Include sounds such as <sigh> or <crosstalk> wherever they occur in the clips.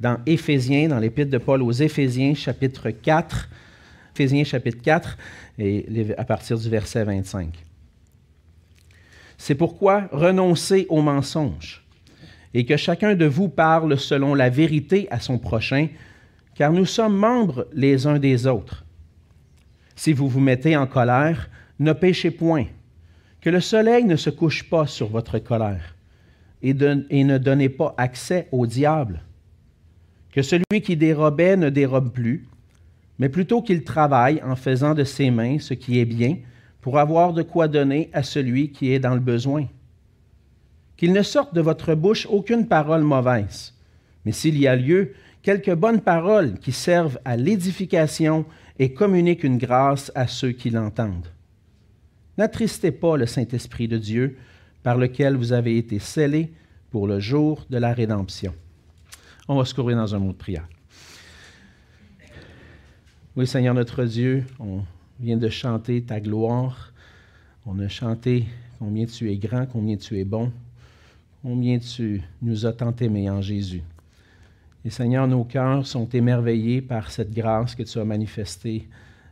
dans Éphésiens, dans l'épître de Paul aux Éphésiens, chapitre 4. Éphésiens, chapitre 4, et à partir du verset 25. C'est pourquoi renoncez aux mensonges et que chacun de vous parle selon la vérité à son prochain, car nous sommes membres les uns des autres. Si vous vous mettez en colère, ne péchez point, que le soleil ne se couche pas sur votre colère, et, et ne donnez pas accès au diable. Que celui qui dérobait ne dérobe plus, mais plutôt qu'il travaille en faisant de ses mains ce qui est bien, pour avoir de quoi donner à celui qui est dans le besoin. Qu'il ne sorte de votre bouche aucune parole mauvaise, mais s'il y a lieu, quelques bonnes paroles qui servent à l'édification et communiquent une grâce à ceux qui l'entendent. N'attristez pas le Saint-Esprit de Dieu, par lequel vous avez été scellés pour le jour de la rédemption. On va se couvrir dans un mot de prière. Oui, Seigneur notre Dieu, on vient de chanter ta gloire. On a chanté combien tu es grand, combien tu es bon, combien tu nous as tant aimés en Jésus. Et Seigneur, nos cœurs sont émerveillés par cette grâce que tu as manifestée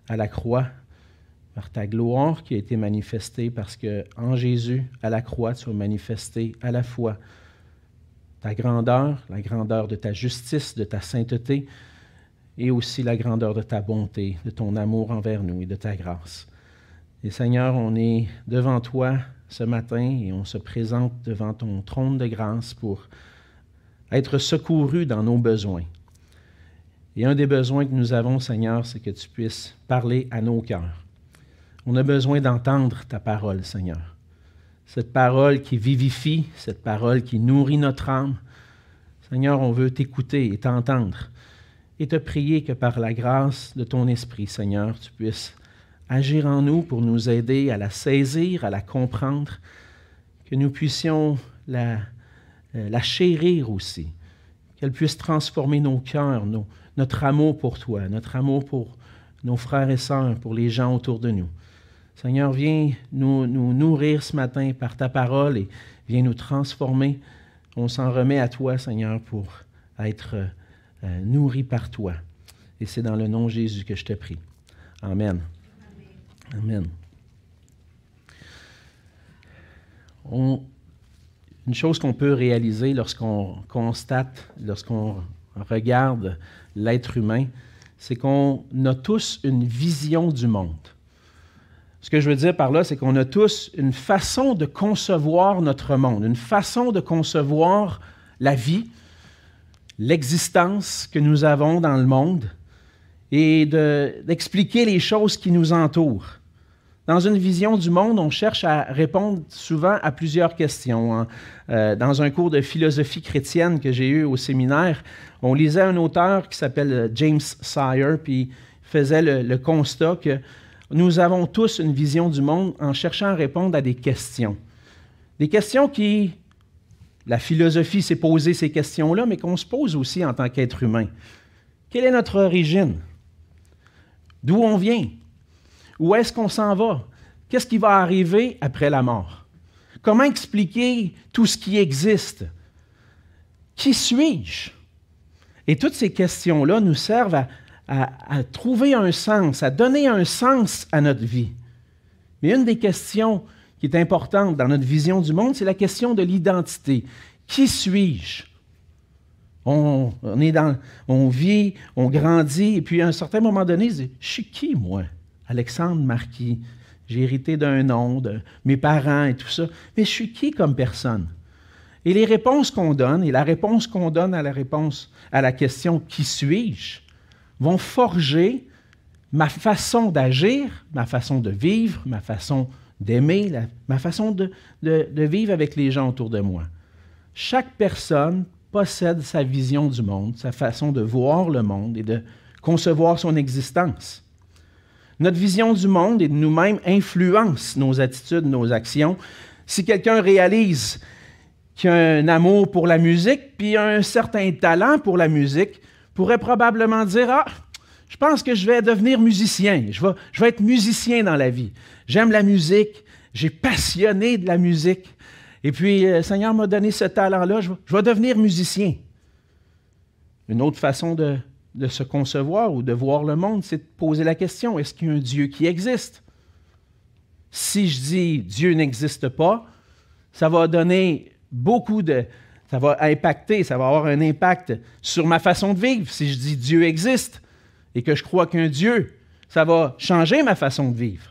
à la croix, par ta gloire qui a été manifestée parce que en Jésus, à la croix, tu as manifesté à la fois ta grandeur, la grandeur de ta justice, de ta sainteté, et aussi la grandeur de ta bonté, de ton amour envers nous et de ta grâce. Et Seigneur, on est devant toi ce matin et on se présente devant ton trône de grâce pour être secouru dans nos besoins. Et un des besoins que nous avons, Seigneur, c'est que tu puisses parler à nos cœurs. On a besoin d'entendre ta parole, Seigneur. Cette parole qui vivifie, cette parole qui nourrit notre âme. Seigneur, on veut t'écouter et t'entendre et te prier que par la grâce de ton Esprit, Seigneur, tu puisses agir en nous pour nous aider à la saisir, à la comprendre, que nous puissions la, euh, chérir aussi, qu'elle puisse transformer nos cœurs, notre amour pour toi, notre amour pour nos frères et sœurs, pour les gens autour de nous. Seigneur, viens nous, nourrir ce matin par ta parole et viens nous transformer. On s'en remet à toi, Seigneur, pour être euh, nourri par toi. Et c'est dans le nom de Jésus que je te prie. Amen. Amen. une chose qu'on peut réaliser lorsqu'on constate, lorsqu'on regarde l'être humain, c'est qu'on a tous une vision du monde. Ce que je veux dire par là, c'est qu'on a tous une façon de concevoir notre monde, une façon de concevoir la vie, l'existence que nous avons dans le monde et d'expliquer les choses qui nous entourent. Dans une vision du monde, on cherche à répondre souvent à plusieurs questions. Hein. Euh, dans un cours de philosophie chrétienne que j'ai eu au séminaire, on lisait un auteur qui s'appelle euh, James Sire, puis il faisait le, constat que nous avons tous une vision du monde en cherchant à répondre à des questions. Des questions qui la philosophie s'est posée ces questions-là, mais qu'on se pose aussi en tant qu'être humain. Quelle est notre origine? D'où on vient? Où est-ce qu'on s'en va? Qu'est-ce qui va arriver après la mort? Comment expliquer tout ce qui existe? Qui suis-je? Et toutes ces questions-là nous servent à, à, trouver un sens, à donner un sens à notre vie. Mais une des questions qui est importante dans notre vision du monde, c'est la question de l'identité. Qui suis-je? On, vit, on grandit, et puis à un certain moment donné, je suis qui, moi? Alexandre Marquis. J'ai hérité d'un nom, de mes parents et tout ça. Mais je suis qui comme personne? Et les réponses qu'on donne, et la réponse qu'on donne à la réponse à la question qui suis-je, vont forger ma façon d'agir, ma façon de vivre, ma façon d'aimer, ma façon de, vivre avec les gens autour de moi. Chaque personne possède sa vision du monde, sa façon de voir le monde et de concevoir son existence. Notre vision du monde et de nous-mêmes influence nos attitudes, nos actions. Si quelqu'un réalise qu'il a un amour pour la musique, puis un certain talent pour la musique, pourrait probablement dire Ah, je pense que je vais devenir musicien. Je vais, je vais être musicien dans la vie. J'aime la musique. J'ai passionné de la musique. Et puis, le euh, Seigneur m'a donné ce talent-là. Je, je vais devenir musicien. Une autre façon de, de se concevoir ou de voir le monde, c'est de poser la question, est-ce qu'il y a un Dieu qui existe? Si je dis Dieu n'existe pas, ça va donner beaucoup de... Ça va impacter, ça va avoir un impact sur ma façon de vivre. Si je dis Dieu existe et que je crois qu'un Dieu, ça va changer ma façon de vivre.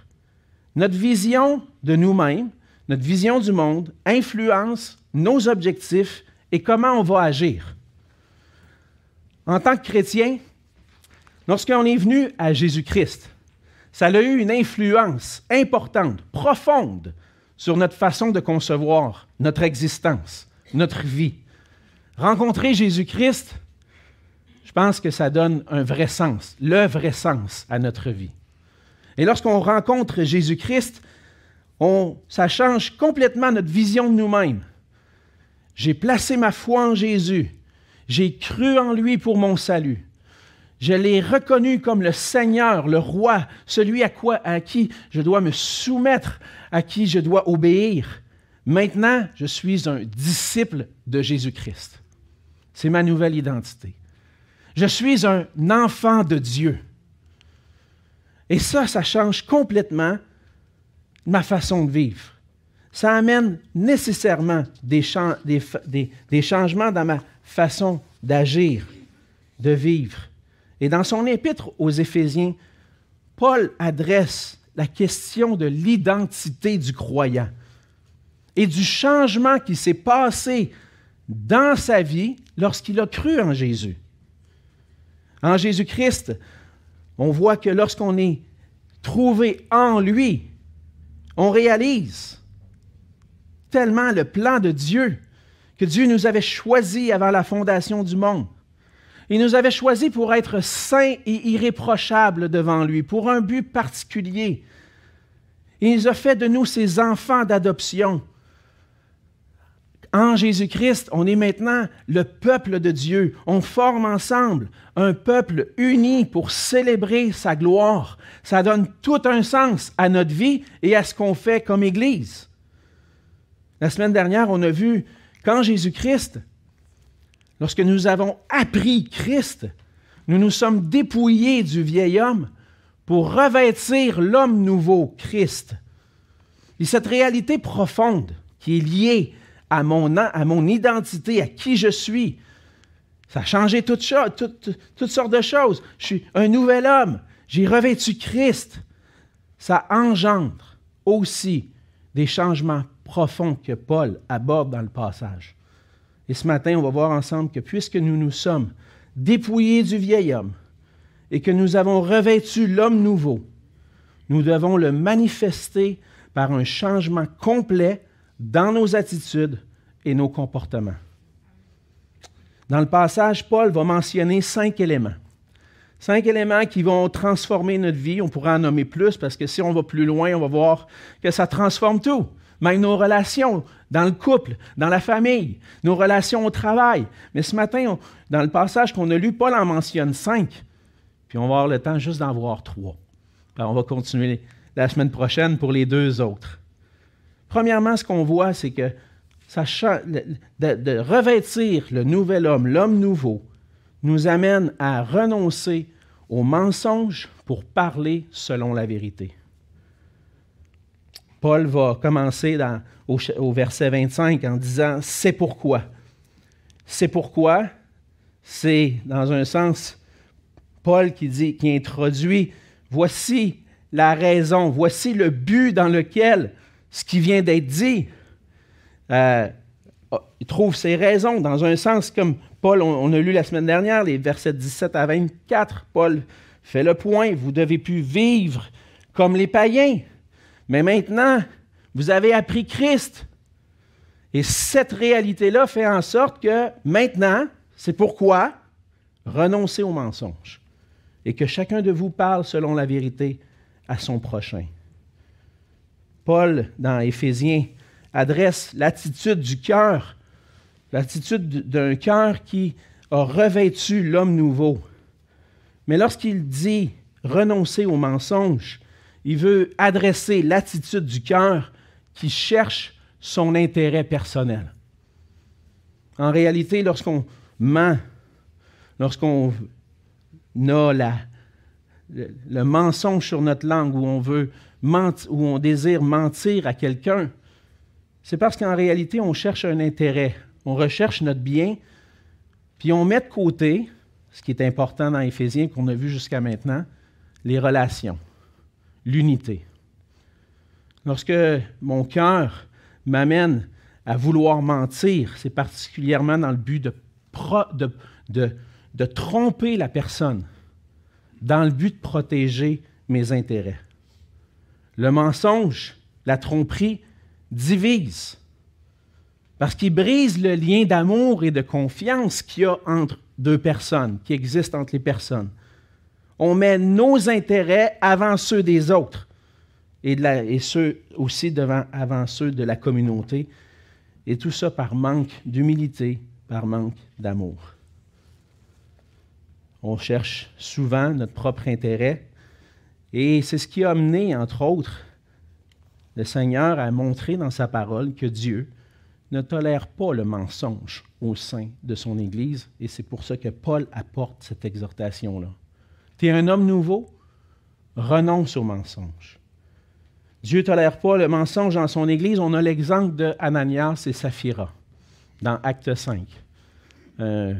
Notre vision de nous-mêmes, notre vision du monde influence nos objectifs et comment on va agir. En tant que chrétien, lorsqu'on est venu à Jésus-Christ, ça a eu une influence importante, profonde sur notre façon de concevoir notre existence, notre vie. Rencontrer Jésus-Christ, je pense que ça donne un vrai sens, le vrai sens à notre vie. Et lorsqu'on rencontre Jésus-Christ, ça change complètement notre vision de nous-mêmes. J'ai placé ma foi en Jésus. J'ai cru en lui pour mon salut. Je l'ai reconnu comme le Seigneur, le roi, celui à, à qui je dois me soumettre, à qui je dois obéir. Maintenant, je suis un disciple de Jésus-Christ. C'est ma nouvelle identité. Je suis un enfant de Dieu. Et ça, ça change complètement ma façon de vivre. Ça amène nécessairement des, changements dans ma façon d'agir, de vivre. Et dans son épître aux Éphésiens, Paul adresse la question de l'identité du croyant et du changement qui s'est passé dans sa vie lorsqu'il a cru en Jésus. En Jésus-Christ, on voit que lorsqu'on est trouvé en lui, on réalise tellement le plan de Dieu que Dieu nous avait choisis avant la fondation du monde. Il nous avait choisis pour être saints et irréprochables devant lui, pour un but particulier. Il nous a fait de nous ses enfants d'adoption en Jésus-Christ, on est maintenant le peuple de Dieu. On forme ensemble un peuple uni pour célébrer sa gloire. Ça donne tout un sens à notre vie et à ce qu'on fait comme Église. La semaine dernière, on a vu quand Jésus-Christ, lorsque nous avons appris Christ, nous nous sommes dépouillés du vieil homme pour revêtir l'homme nouveau, Christ. Et cette réalité profonde qui est liée à mon, à mon identité, à qui je suis. Ça a changé toutes, toutes sortes de choses. Je suis un nouvel homme. J'ai revêtu Christ. Ça engendre aussi des changements profonds que Paul aborde dans le passage. Et ce matin, on va voir ensemble que puisque nous nous sommes dépouillés du vieil homme et que nous avons revêtu l'homme nouveau, nous devons le manifester par un changement complet dans nos attitudes et nos comportements. Dans le passage, Paul va mentionner cinq éléments. Cinq éléments qui vont transformer notre vie. On pourrait en nommer plus parce que si on va plus loin, on va voir que ça transforme tout. Même nos relations dans le couple, dans la famille, nos relations au travail. Mais ce matin, dans le passage qu'on a lu, Paul en mentionne cinq. Puis on va avoir le temps juste d'en voir trois. on va continuer la semaine prochaine pour les deux autres. Premièrement, ce qu'on voit, c'est que de, revêtir le nouvel homme, l'homme nouveau, nous amène à renoncer au mensonge pour parler selon la vérité. Paul va commencer au, au, verset 25 en disant C'est pourquoi. C'est pourquoi, c'est dans un sens Paul qui dit, qui introduit Voici la raison, voici le but dans lequel ce qui vient d'être dit. Euh, oh, il trouve ses raisons dans un sens comme Paul, on, a lu la semaine dernière, les versets 17 à 24. Paul fait le point, vous devez plus vivre comme les païens. Mais maintenant, vous avez appris Christ. Et cette réalité-là fait en sorte que maintenant, c'est pourquoi renoncer au mensonge et que chacun de vous parle selon la vérité à son prochain. Paul, dans Éphésiens, adresse l'attitude du cœur, l'attitude d'un cœur qui a revêtu l'homme nouveau. Mais lorsqu'il dit renoncer au mensonge, il veut adresser l'attitude du cœur qui cherche son intérêt personnel. En réalité, lorsqu'on ment, lorsqu'on a le, mensonge sur notre langue, où on veut où on désire mentir à quelqu'un, c'est parce qu'en réalité, on cherche un intérêt, on recherche notre bien, puis on met de côté, ce qui est important dans Éphésiens qu'on a vu jusqu'à maintenant, les relations, l'unité. Lorsque mon cœur m'amène à vouloir mentir, c'est particulièrement dans le but de tromper la personne dans le but de protéger mes intérêts. Le mensonge, la tromperie, divise parce qu'il brise le lien d'amour et de confiance qu'il y a entre deux personnes, qui existent entre les personnes. On met nos intérêts avant ceux des autres et, ceux aussi avant ceux de la communauté. Et tout ça par manque d'humilité, par manque d'amour. On cherche souvent notre propre intérêt. Et c'est ce qui a amené, entre autres, le Seigneur à montrer dans sa parole que Dieu ne tolère pas le mensonge au sein de son Église. Et c'est pour ça que Paul apporte cette exhortation-là. Tu es un homme nouveau, renonce au mensonge. Dieu ne tolère pas le mensonge dans son Église. On a l'exemple de Ananias et Saphira dans Acte 5. un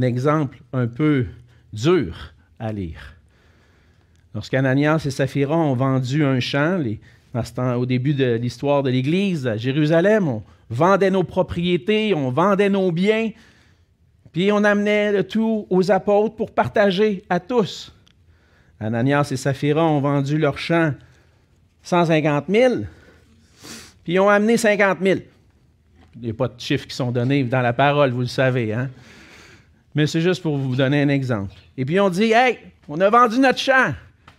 exemple un peu dur à lire. Lorsqu'Ananias et Saphira ont vendu un champ, au début de l'histoire de l'Église à Jérusalem, on vendait nos propriétés, on vendait nos biens, puis on amenait le tout aux apôtres pour partager à tous. Ananias et Saphira ont vendu leur champ 150 000, puis ils ont amené 50 000. Il n'y a pas de chiffres qui sont donnés dans la parole, vous le savez. Hein? Mais c'est juste pour vous donner un exemple. Et puis on dit, hey, on a vendu notre champ,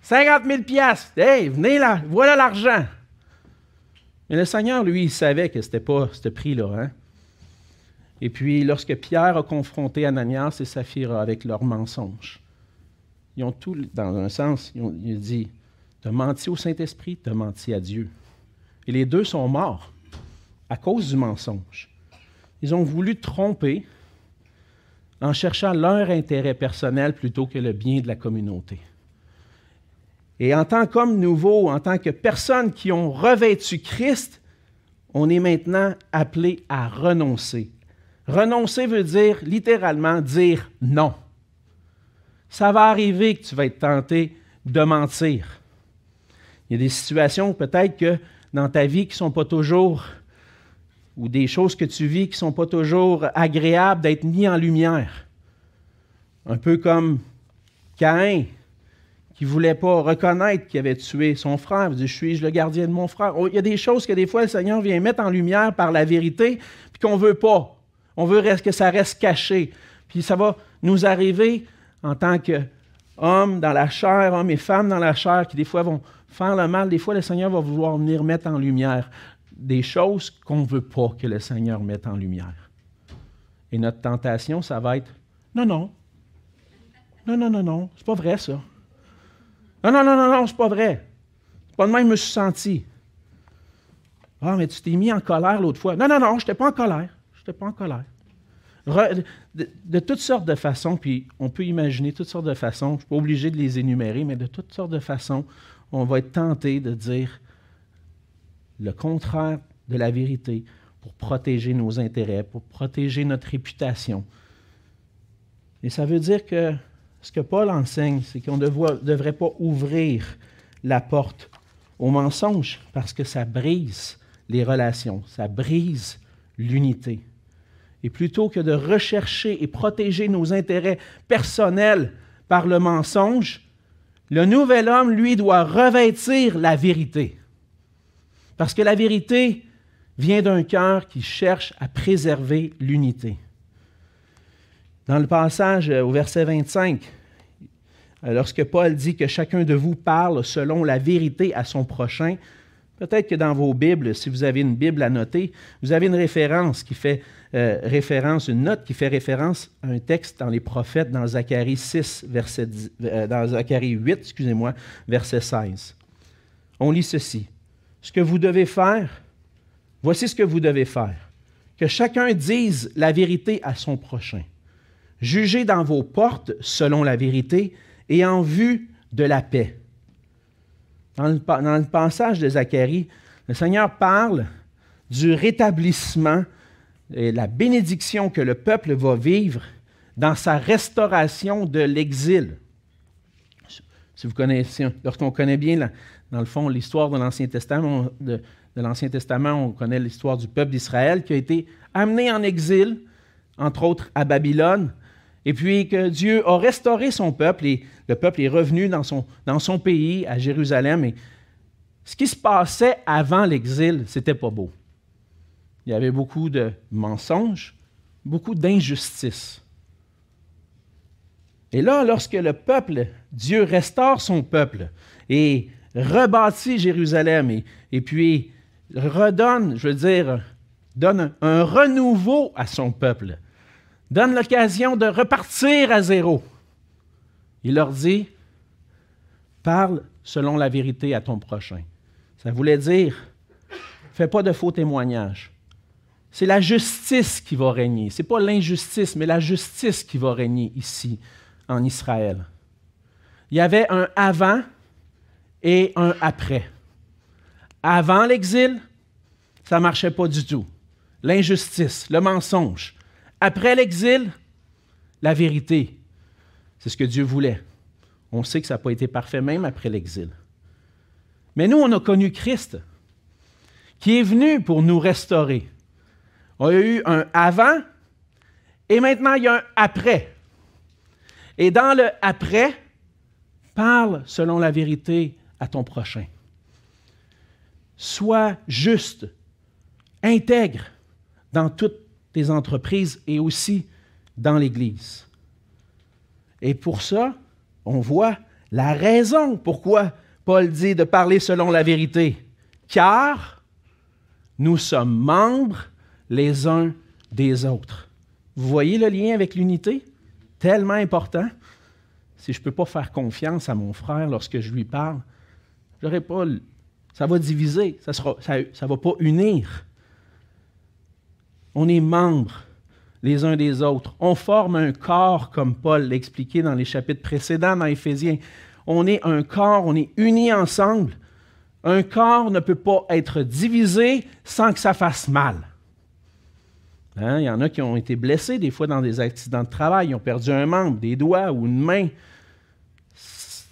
50 000 piastres. Hey, venez là, voilà l'argent. Mais le Seigneur, lui, il savait que ce n'était pas ce prix-là. Hein? Et puis, lorsque Pierre a confronté Ananias et Saphira avec leurs mensonges, ils ont tout, dans un sens, ils dit Tu as menti au Saint-Esprit, tu as menti à Dieu. Et les deux sont morts à cause du mensonge. Ils ont voulu tromper en cherchant leur intérêt personnel plutôt que le bien de la communauté. Et en tant qu'homme nouveau, en tant que personnes qui ont revêtu Christ, on est maintenant appelé à renoncer. Renoncer veut dire littéralement dire non. Ça va arriver que tu vas être tenté de mentir. Il y a des situations peut-être que dans ta vie qui ne sont pas toujours ou des choses que tu vis qui ne sont pas toujours agréables d'être mis en lumière. Un peu comme Caïn, qui ne voulait pas reconnaître qu'il avait tué son frère. Il dit, je suis le gardien de mon frère. Oh, il y a des choses que des fois le Seigneur vient mettre en lumière par la vérité, puis qu'on ne veut pas. On veut que ça reste caché. Puis ça va nous arriver en tant qu'hommes dans la chair, hommes et femmes dans la chair, qui des fois vont faire le mal. Des fois, le Seigneur va vouloir venir mettre en lumière des choses qu'on ne veut pas que le Seigneur mette en lumière. Et notre tentation, ça va être non, non. Non, non, non, non. C'est pas vrai, ça. Non, non, non, non, non, c'est pas vrai. Pas de même je me suis senti. Ah, mais tu t'es mis en colère l'autre fois. Non, non, non, je n'étais pas en colère. Je n'étais pas en colère. de, de, toutes sortes de façons, puis on peut imaginer toutes sortes de façons, je ne suis pas obligé de les énumérer, mais de toutes sortes de façons, on va être tenté de dire le contraire de la vérité pour protéger nos intérêts, pour protéger notre réputation. Et ça veut dire que ce que Paul enseigne, c'est qu'on ne devrait pas ouvrir la porte au mensonge parce que ça brise les relations, ça brise l'unité. Et plutôt que de rechercher et protéger nos intérêts personnels par le mensonge, le nouvel homme, lui, doit revêtir la vérité. Parce que la vérité vient d'un cœur qui cherche à préserver l'unité. Dans le passage euh, au verset 25, euh, lorsque Paul dit que chacun de vous parle selon la vérité à son prochain, peut-être que dans vos Bibles, si vous avez une Bible à noter, vous avez une référence qui fait euh, référence, une note qui fait référence à un texte dans les prophètes dans Zacharie 6, verset dans Zacharie 8, excusez-moi, verset 16. On lit ceci ce que vous devez faire, voici ce que vous devez faire. Que chacun dise la vérité à son prochain. Jugez dans vos portes selon la vérité et en vue de la paix. Dans le, passage de Zacharie, le Seigneur parle du rétablissement et la bénédiction que le peuple va vivre dans sa restauration de l'exil. Si vous connaissez, lorsqu'on connaît bien, dans le fond, l'histoire de l'Ancien Testament, on connaît l'histoire du peuple d'Israël qui a été amené en exil, entre autres à Babylone, et puis que Dieu a restauré son peuple et le peuple est revenu dans son, pays, à Jérusalem. Et ce qui se passait avant l'exil, c'était pas beau. Il y avait beaucoup de mensonges, beaucoup d'injustices. Et là, lorsque le peuple, Dieu restaure son peuple et rebâtit Jérusalem et, et puis redonne, je veux dire, donne un renouveau à son peuple, donne l'occasion de repartir à zéro. Il leur dit, parle selon la vérité à ton prochain. Ça voulait dire, fais pas de faux témoignages. C'est la justice qui va régner. Ce n'est pas l'injustice, mais la justice qui va régner ici, en Israël. Il y avait un avant et un après. Avant l'exil, ça ne marchait pas du tout. L'injustice, le mensonge. Après l'exil, la vérité. C'est ce que Dieu voulait. On sait que ça n'a pas été parfait même après l'exil. Mais nous, on a connu Christ, qui est venu pour nous restaurer. On a eu un avant et maintenant il y a un après. Et dans le après, parle selon la vérité à ton prochain. Sois juste, intègre dans toutes tes entreprises et aussi dans l'Église. Et pour ça, on voit la raison pourquoi Paul dit de parler selon la vérité. Car nous sommes membres les uns des autres. Vous voyez le lien avec l'unité? Tellement important. Si je ne peux pas faire confiance à mon frère lorsque je lui parle, pas ça va diviser, ça ne ça, va pas unir. On est membres les uns des autres. On forme un corps, comme Paul l'expliquait dans les chapitres précédents dans Éphésiens. On est un corps, on est unis ensemble. Un corps ne peut pas être divisé sans que ça fasse mal. Hein, il y en a qui ont été blessés des fois dans des accidents de travail, ils ont perdu un membre, des doigts ou une main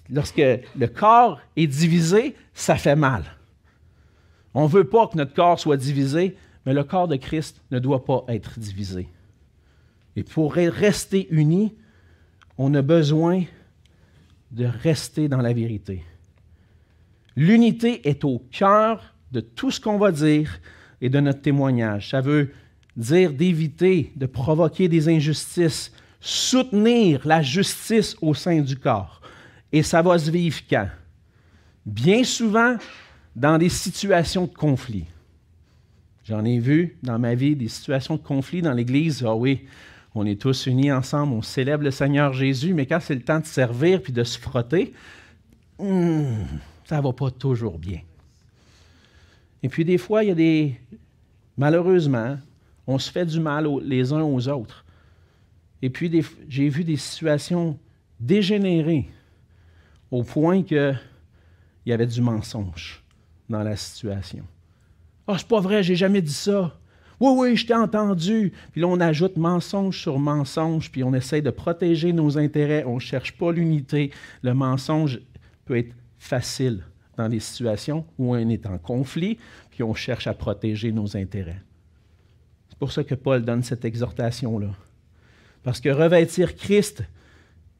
lorsque le corps est divisé, ça fait mal. On ne veut pas que notre corps soit divisé, mais le corps de Christ ne doit pas être divisé. Et pour rester unis, on a besoin de rester dans la vérité. L'unité est au cœur de tout ce qu'on va dire et de notre témoignage. Ça veut dire d'éviter de provoquer des injustices, soutenir la justice au sein du corps. Et ça va se vivre quand? Bien souvent, dans des situations de conflit. J'en ai vu dans ma vie des situations de conflit dans l'Église. Ah oui, on est tous unis ensemble, on célèbre le Seigneur Jésus, mais quand c'est le temps de servir puis de se frotter, hmm, ça ne va pas toujours bien. Et puis des fois, il y a des... Malheureusement, on se fait du mal les uns aux autres. Et puis j'ai vu des situations dégénérées au point qu'il y avait du mensonge dans la situation. Ah, oh, c'est pas vrai, j'ai jamais dit ça. Oui, oui, je t'ai entendu. Puis là, on ajoute mensonge sur mensonge, puis on essaie de protéger nos intérêts. On ne cherche pas l'unité. Le mensonge peut être facile dans des situations où on est en conflit, puis on cherche à protéger nos intérêts. C'est pour ça que Paul donne cette exhortation-là. Parce que revêtir Christ,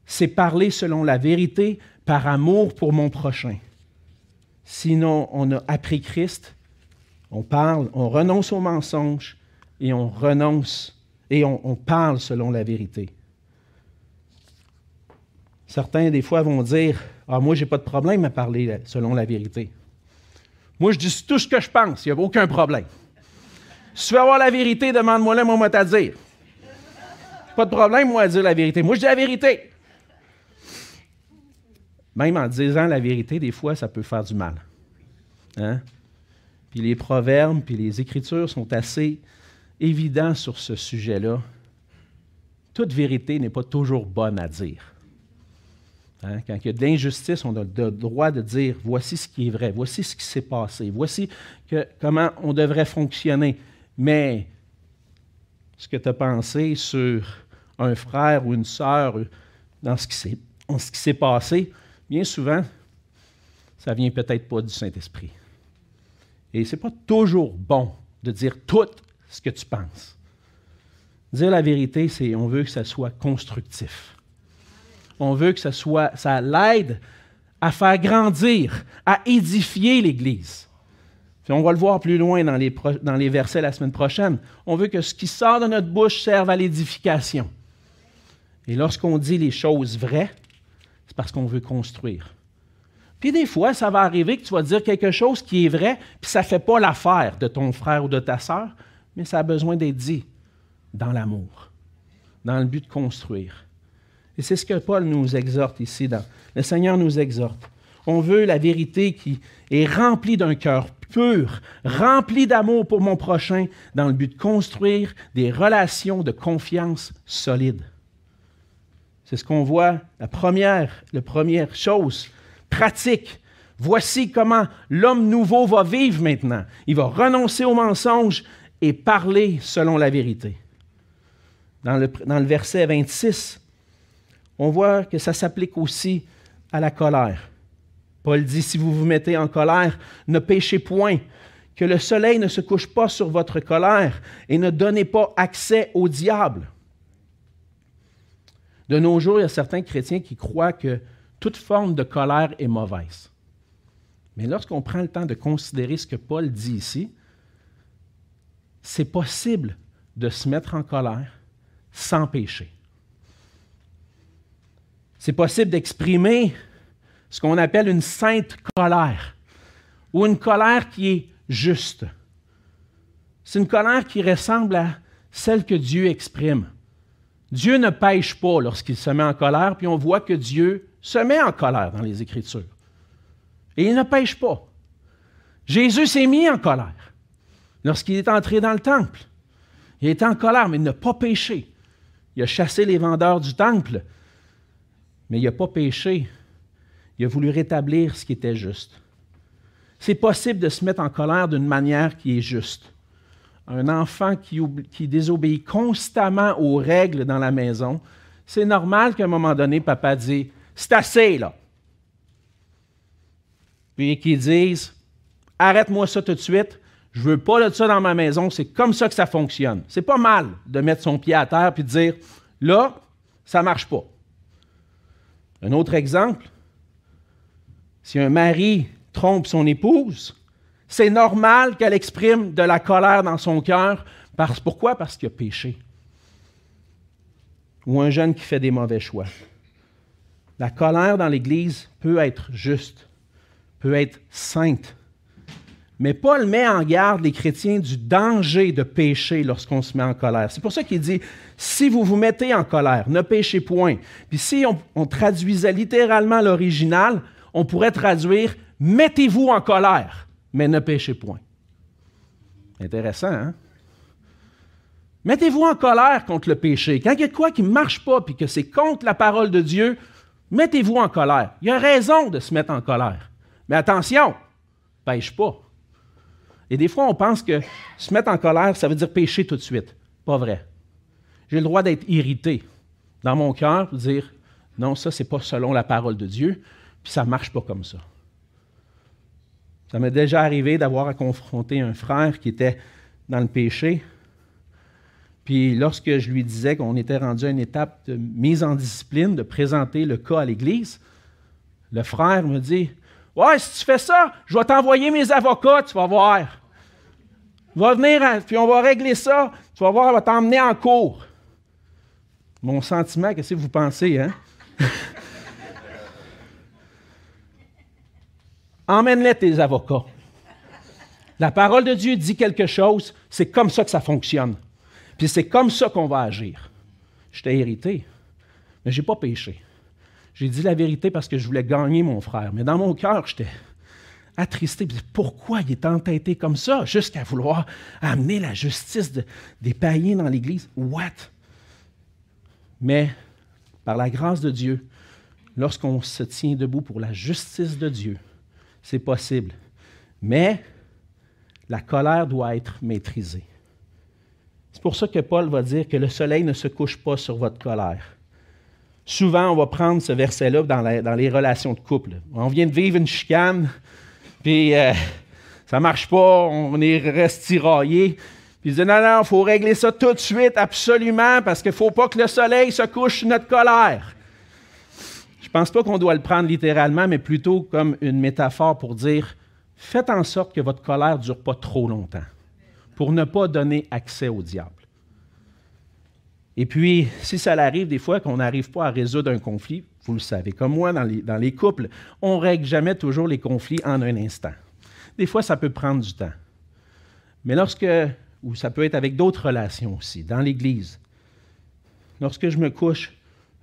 c'est parler selon la vérité par amour pour mon prochain. Sinon, on a appris Christ, on parle, on renonce au mensonge et on renonce et on, parle selon la vérité. Certains, des fois, vont dire Ah, moi, j'ai pas de problème à parler selon la vérité. Moi, je dis tout ce que je pense, il n'y a aucun problème. Si tu veux avoir la vérité, demande-moi là, moi, à dire. Pas de problème, moi, à dire la vérité. Moi, je dis la vérité. Même en disant la vérité, des fois, ça peut faire du mal. Hein? Puis les proverbes, puis les écritures sont assez évidents sur ce sujet-là. toute vérité n'est pas toujours bonne à dire. Hein, quand il y a de l'injustice, on a le droit de dire voici ce qui est vrai, voici ce qui s'est passé, voici comment on devrait fonctionner. Mais ce que tu as pensé sur un frère ou une sœur dans ce qui s'est passé, bien souvent, ça vient peut-être pas du Saint-Esprit. Et ce n'est pas toujours bon de dire tout ce que tu penses. Dire la vérité, c'est on veut que ça soit constructif. On veut que ça soit, ça l'aide à faire grandir, à édifier l'Église. On va le voir plus loin dans les, dans les versets la semaine prochaine. On veut que ce qui sort de notre bouche serve à l'édification. Et lorsqu'on dit les choses vraies, c'est parce qu'on veut construire. Puis des fois, ça va arriver que tu vas dire quelque chose qui est vrai, puis ça ne fait pas l'affaire de ton frère ou de ta sœur, mais ça a besoin d'être dit dans l'amour, dans le but de construire. Et c'est ce que Paul nous exhorte ici. Dans, le Seigneur nous exhorte. On veut la vérité qui est remplie d'un cœur pur, rempli d'amour pour mon prochain, dans le but de construire des relations de confiance solides. C'est ce qu'on voit, la première, la première chose pratique. Voici comment l'homme nouveau va vivre maintenant. Il va renoncer au mensonge et parler selon la vérité dans le, verset 26, on voit que ça s'applique aussi à la colère. Paul dit, si vous vous mettez en colère, ne péchez point, que le soleil ne se couche pas sur votre colère et ne donnez pas accès au diable. De nos jours, il y a certains chrétiens qui croient que toute forme de colère est mauvaise. Mais lorsqu'on prend le temps de considérer ce que Paul dit ici, c'est possible de se mettre en colère sans péché. C'est possible d'exprimer ce qu'on appelle une sainte colère ou une colère qui est juste. C'est une colère qui ressemble à celle que Dieu exprime. Dieu ne pêche pas lorsqu'il se met en colère, puis on voit que Dieu se met en colère dans les Écritures. Et il ne pêche pas. Jésus s'est mis en colère lorsqu'il est entré dans le temple. Il était en colère, mais il n'a pas péché. Il a chassé les vendeurs du temple, mais il n'a pas péché. Il a voulu rétablir ce qui était juste. C'est possible de se mettre en colère d'une manière qui est juste. Un enfant qui, désobéit constamment aux règles dans la maison, c'est normal qu'à un moment donné, papa dise C'est assez, là. Puis qu'il dise Arrête-moi ça tout de suite, je veux pas de ça dans ma maison, c'est comme ça que ça fonctionne. C'est pas mal de mettre son pied à terre et de dire là, ça marche pas. Un autre exemple, si un mari trompe son épouse, c'est normal qu'elle exprime de la colère dans son cœur. Parce, pourquoi? Parce qu'il a péché. Ou un jeune qui fait des mauvais choix. La colère dans l'Église peut être juste, peut être sainte, mais Paul met en garde les chrétiens du danger de pécher lorsqu'on se met en colère. C'est pour ça qu'il dit, si vous vous mettez en colère, ne péchez point. Puis si on, traduisait littéralement l'original, on pourrait traduire, mettez-vous en colère, mais ne péchez point. Intéressant, hein? Mettez-vous en colère contre le péché. Quand il y a quoi qui ne marche pas puis que c'est contre la parole de Dieu, mettez-vous en colère. Il y a raison de se mettre en colère. Mais attention, pêche pas. Et des fois, on pense que se mettre en colère, ça veut dire pécher tout de suite. Pas vrai. J'ai le droit d'être irrité dans mon cœur dire non, ça, c'est pas selon la parole de Dieu, puis ça ne marche pas comme ça. Ça m'est déjà arrivé d'avoir à confronter un frère qui était dans le péché. Puis lorsque je lui disais qu'on était rendu à une étape de mise en discipline, de présenter le cas à l'Église, le frère me dit Ouais, si tu fais ça, je vais t'envoyer mes avocats, tu vas voir. Va venir, puis on va régler ça. Tu vas voir, on va t'emmener en cours. Mon sentiment, qu'est-ce que vous pensez, hein? <laughs> Emmène-les tes avocats. La parole de Dieu dit quelque chose, c'est comme ça que ça fonctionne. Puis c'est comme ça qu'on va agir. J'étais irrité, mais je n'ai pas péché. J'ai dit la vérité parce que je voulais gagner mon frère. Mais dans mon cœur, j'étais attristé. Pourquoi il est entêté comme ça, jusqu'à vouloir amener la justice des païens dans l'Église? What? Mais par la grâce de Dieu, lorsqu'on se tient debout pour la justice de Dieu, c'est possible. Mais la colère doit être maîtrisée. C'est pour ça que Paul va dire que le soleil ne se couche pas sur votre colère. Souvent, on va prendre ce verset-là dans, les relations de couple. On vient de vivre une chicane, puis euh, ça ne marche pas, on est reste tiraillé. Puis il dit non, non, il faut régler ça tout de suite, absolument, parce qu'il ne faut pas que le soleil se couche sur notre colère. Pense pas qu'on doit le prendre littéralement, mais plutôt comme une métaphore pour dire faites en sorte que votre colère ne dure pas trop longtemps, pour ne pas donner accès au diable. Et puis, si ça arrive des fois qu'on n'arrive pas à résoudre un conflit, vous le savez, comme moi dans les, dans les couples, on ne règle jamais toujours les conflits en un instant. Des fois, ça peut prendre du temps. Mais lorsque, ou ça peut être avec d'autres relations aussi, dans l'Église, lorsque je me couche,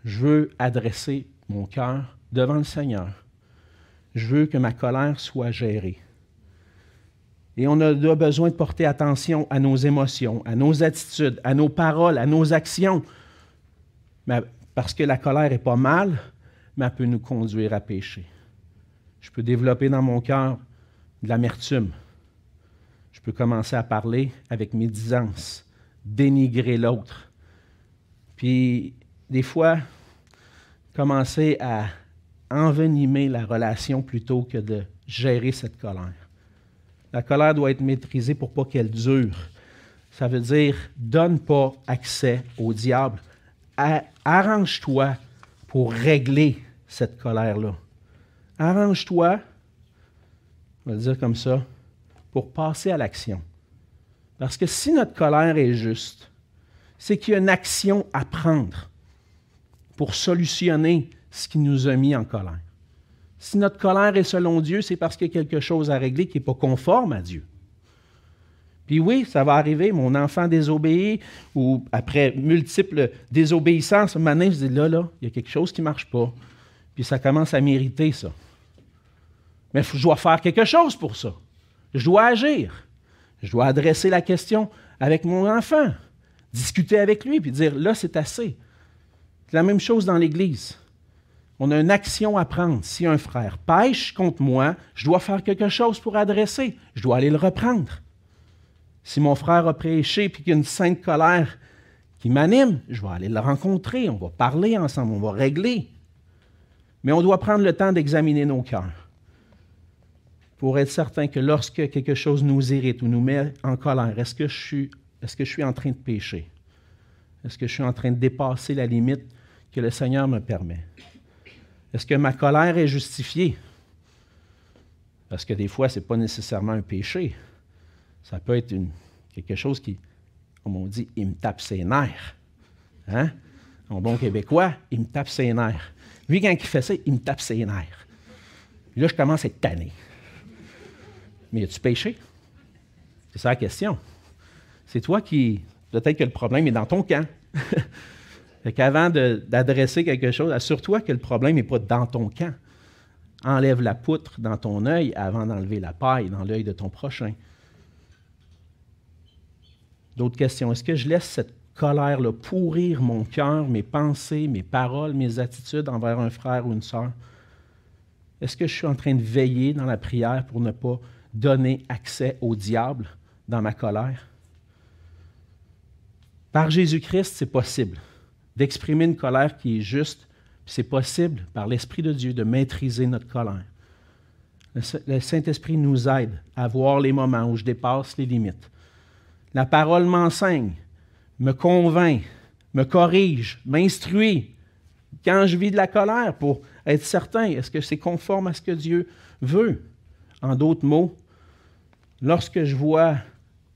je veux adresser mon cœur devant le Seigneur. Je veux que ma colère soit gérée. Et on a besoin de porter attention à nos émotions, à nos attitudes, à nos paroles, à nos actions. parce que la colère n'est pas mal, mais elle peut nous conduire à pécher. Je peux développer dans mon cœur de l'amertume. Je peux commencer à parler avec médisance, dénigrer l'autre. Puis, des fois, commencer à envenimer la relation plutôt que de gérer cette colère. La colère doit être maîtrisée pour pas qu'elle dure. Ça veut dire, donne pas accès au diable. Arrange-toi pour régler cette colère-là. Arrange-toi, on va le dire comme ça, pour passer à l'action. Parce que si notre colère est juste, c'est qu'il y a une action à prendre pour solutionner ce qui nous a mis en colère. Si notre colère est selon Dieu, c'est parce qu'il y a quelque chose à régler qui n'est pas conforme à Dieu. Puis oui, ça va arriver, mon enfant désobéit, ou après multiples désobéissances, maintenant, je dis là, là, il y a quelque chose qui ne marche pas. Puis ça commence à mériter ça. Mais je dois faire quelque chose pour ça. Je dois agir. Je dois adresser la question avec mon enfant, discuter avec lui, puis dire là, c'est assez. C'est la même chose dans l'Église on a une action à prendre. Si un frère pêche contre moi, je dois faire quelque chose pour adresser. Je dois aller le reprendre. Si mon frère a péché et qu'il y a une sainte colère qui m'anime, je vais aller le rencontrer. On va parler ensemble, on va régler. Mais on doit prendre le temps d'examiner nos cœurs pour être certain que lorsque quelque chose nous irrite ou nous met en colère, est-ce que je suis, est-ce que je suis en train de pécher? Est-ce que je suis en train de dépasser la limite que le Seigneur me permet? Est-ce que ma colère est justifiée? Parce que des fois, ce n'est pas nécessairement un péché. Ça peut être quelque chose qui, comme on dit, il me tape ses nerfs. Hein? En bon québécois, il me tape ses nerfs. Lui, quand il fait ça, il me tape ses nerfs. Là, je commence à être tanné. Mais as-tu péché? C'est ça la question. C'est toi qui. Peut-être que le problème est dans ton camp. <laughs> Fait qu'avant d'adresser quelque chose, assure-toi que le problème n'est pas dans ton camp. Enlève la poutre dans ton œil avant d'enlever la paille dans l'œil de ton prochain. D'autres questions. Est-ce que je laisse cette colère-là pourrir mon cœur, mes pensées, mes paroles, mes attitudes envers un frère ou une sœur? Est-ce que je suis en train de veiller dans la prière pour ne pas donner accès au diable dans ma colère? Par Jésus-Christ, c'est possible d'exprimer une colère qui est juste. C'est possible, par l'Esprit de Dieu, de maîtriser notre colère. Le Saint-Esprit nous aide à voir les moments où je dépasse les limites. La parole m'enseigne, me convainc, me corrige, m'instruit quand je vis de la colère pour être certain, est-ce que c'est conforme à ce que Dieu veut? En d'autres mots, lorsque je vois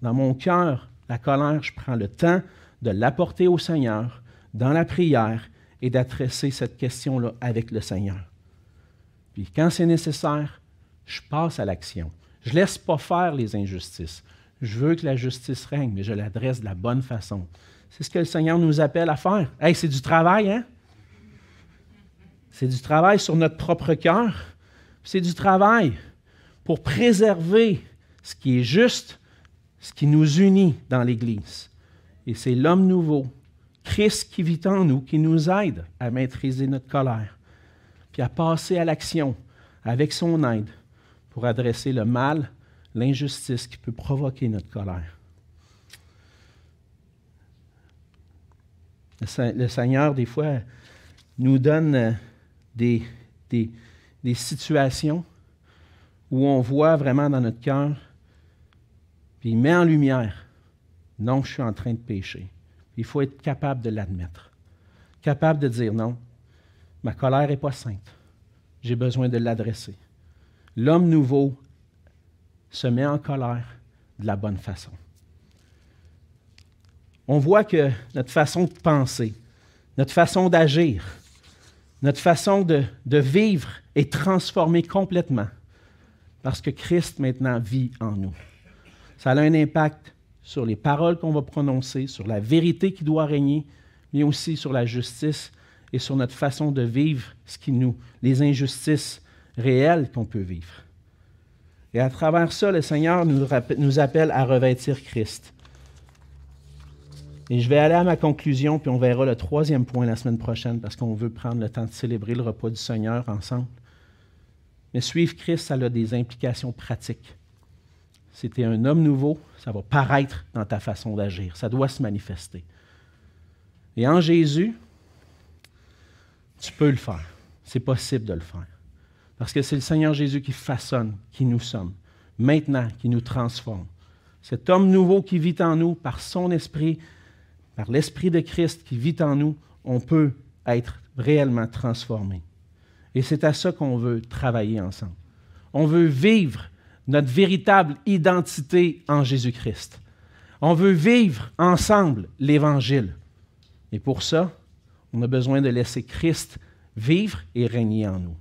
dans mon cœur la colère, je prends le temps de l'apporter au Seigneur dans la prière et d'adresser cette question-là avec le Seigneur. Puis quand c'est nécessaire, je passe à l'action. Je ne laisse pas faire les injustices. Je veux que la justice règne, mais je l'adresse de la bonne façon. C'est ce que le Seigneur nous appelle à faire. Hey, c'est du travail, hein? C'est du travail sur notre propre cœur. C'est du travail pour préserver ce qui est juste, ce qui nous unit dans l'Église. Et c'est l'homme nouveau Christ qui vit en nous, qui nous aide à maîtriser notre colère, puis à passer à l'action avec son aide pour adresser le mal, l'injustice qui peut provoquer notre colère. Le Seigneur, des fois, nous donne euh, des, situations où on voit vraiment dans notre cœur, puis il met en lumière, non, je suis en train de pécher. Il faut être capable de l'admettre, capable de dire non, ma colère n'est pas sainte, j'ai besoin de l'adresser. L'homme nouveau se met en colère de la bonne façon. On voit que notre façon de penser, notre façon d'agir, notre façon de, de, vivre est transformée complètement parce que Christ maintenant vit en nous. Ça a un impact sur les paroles qu'on va prononcer, sur la vérité qui doit régner, mais aussi sur la justice et sur notre façon de vivre ce qui nous, les injustices réelles qu'on peut vivre. Et à travers ça, le Seigneur nous, nous appelle à revêtir Christ. Et je vais aller à ma conclusion, puis on verra le troisième point la semaine prochaine, parce qu'on veut prendre le temps de célébrer le repas du Seigneur ensemble. Mais suivre Christ, ça a des implications pratiques. Es un homme nouveau, ça va paraître dans ta façon d'agir. Ça doit se manifester. Et en Jésus, tu peux le faire. C'est possible de le faire. Parce que c'est le Seigneur Jésus qui façonne qui nous sommes, maintenant, qui nous transforme. Cet homme nouveau qui vit en nous, par son esprit, par l'esprit de Christ qui vit en nous, on peut être réellement transformé. Et c'est à ça qu'on veut travailler ensemble. On veut vivre notre véritable identité en Jésus-Christ. On veut vivre ensemble l'Évangile. Et pour ça, on a besoin de laisser Christ vivre et régner en nous.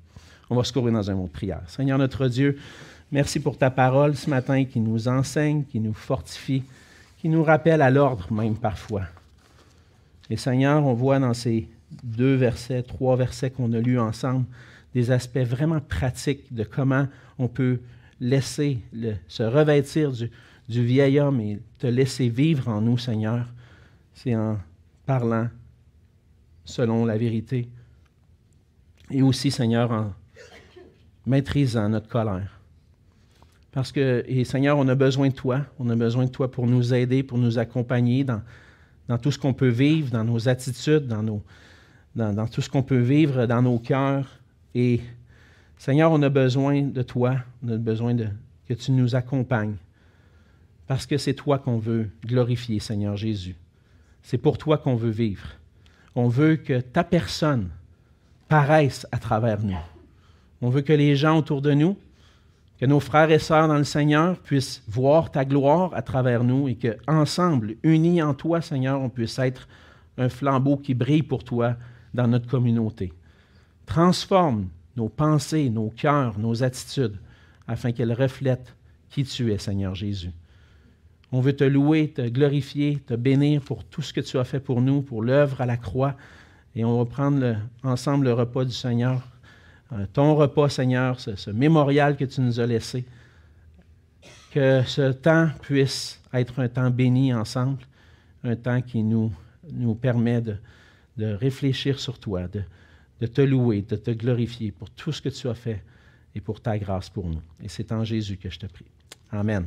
On va se couvrir dans un mot de prière. Seigneur notre Dieu, merci pour ta parole ce matin qui nous enseigne, qui nous fortifie, qui nous rappelle à l'ordre même parfois. Et Seigneur, on voit dans ces deux versets, trois versets qu'on a lus ensemble, des aspects vraiment pratiques de comment on peut laisser se revêtir du, vieil homme et te laisser vivre en nous, Seigneur. C'est en parlant selon la vérité. Et aussi, Seigneur, en maîtrisant notre colère. Parce que, et Seigneur, on a besoin de toi. On a besoin de toi pour nous aider, pour nous accompagner dans, dans tout ce qu'on peut vivre, dans nos attitudes, dans, nos, dans tout ce qu'on peut vivre dans nos cœurs. Et Seigneur, on a besoin de toi. On a besoin que tu nous accompagnes. Parce que c'est toi qu'on veut glorifier, Seigneur Jésus. C'est pour toi qu'on veut vivre. On veut que ta personne paraisse à travers nous. On veut que les gens autour de nous, que nos frères et sœurs dans le Seigneur puissent voir ta gloire à travers nous et que ensemble, unis en toi, Seigneur, on puisse être un flambeau qui brille pour toi dans notre communauté. Transforme nos pensées, nos cœurs, nos attitudes, afin qu'elles reflètent qui tu es, Seigneur Jésus. On veut te louer, te glorifier, te bénir pour tout ce que tu as fait pour nous, pour l'œuvre à la croix. Et on va prendre ensemble le repas du Seigneur euh, ton repas, Seigneur, ce, mémorial que tu nous as laissé. Que ce temps puisse être un temps béni ensemble, un temps qui nous, permet de, de réfléchir sur toi, de te louer, de te glorifier pour tout ce que tu as fait et pour ta grâce pour nous. Et c'est en Jésus que je te prie. Amen.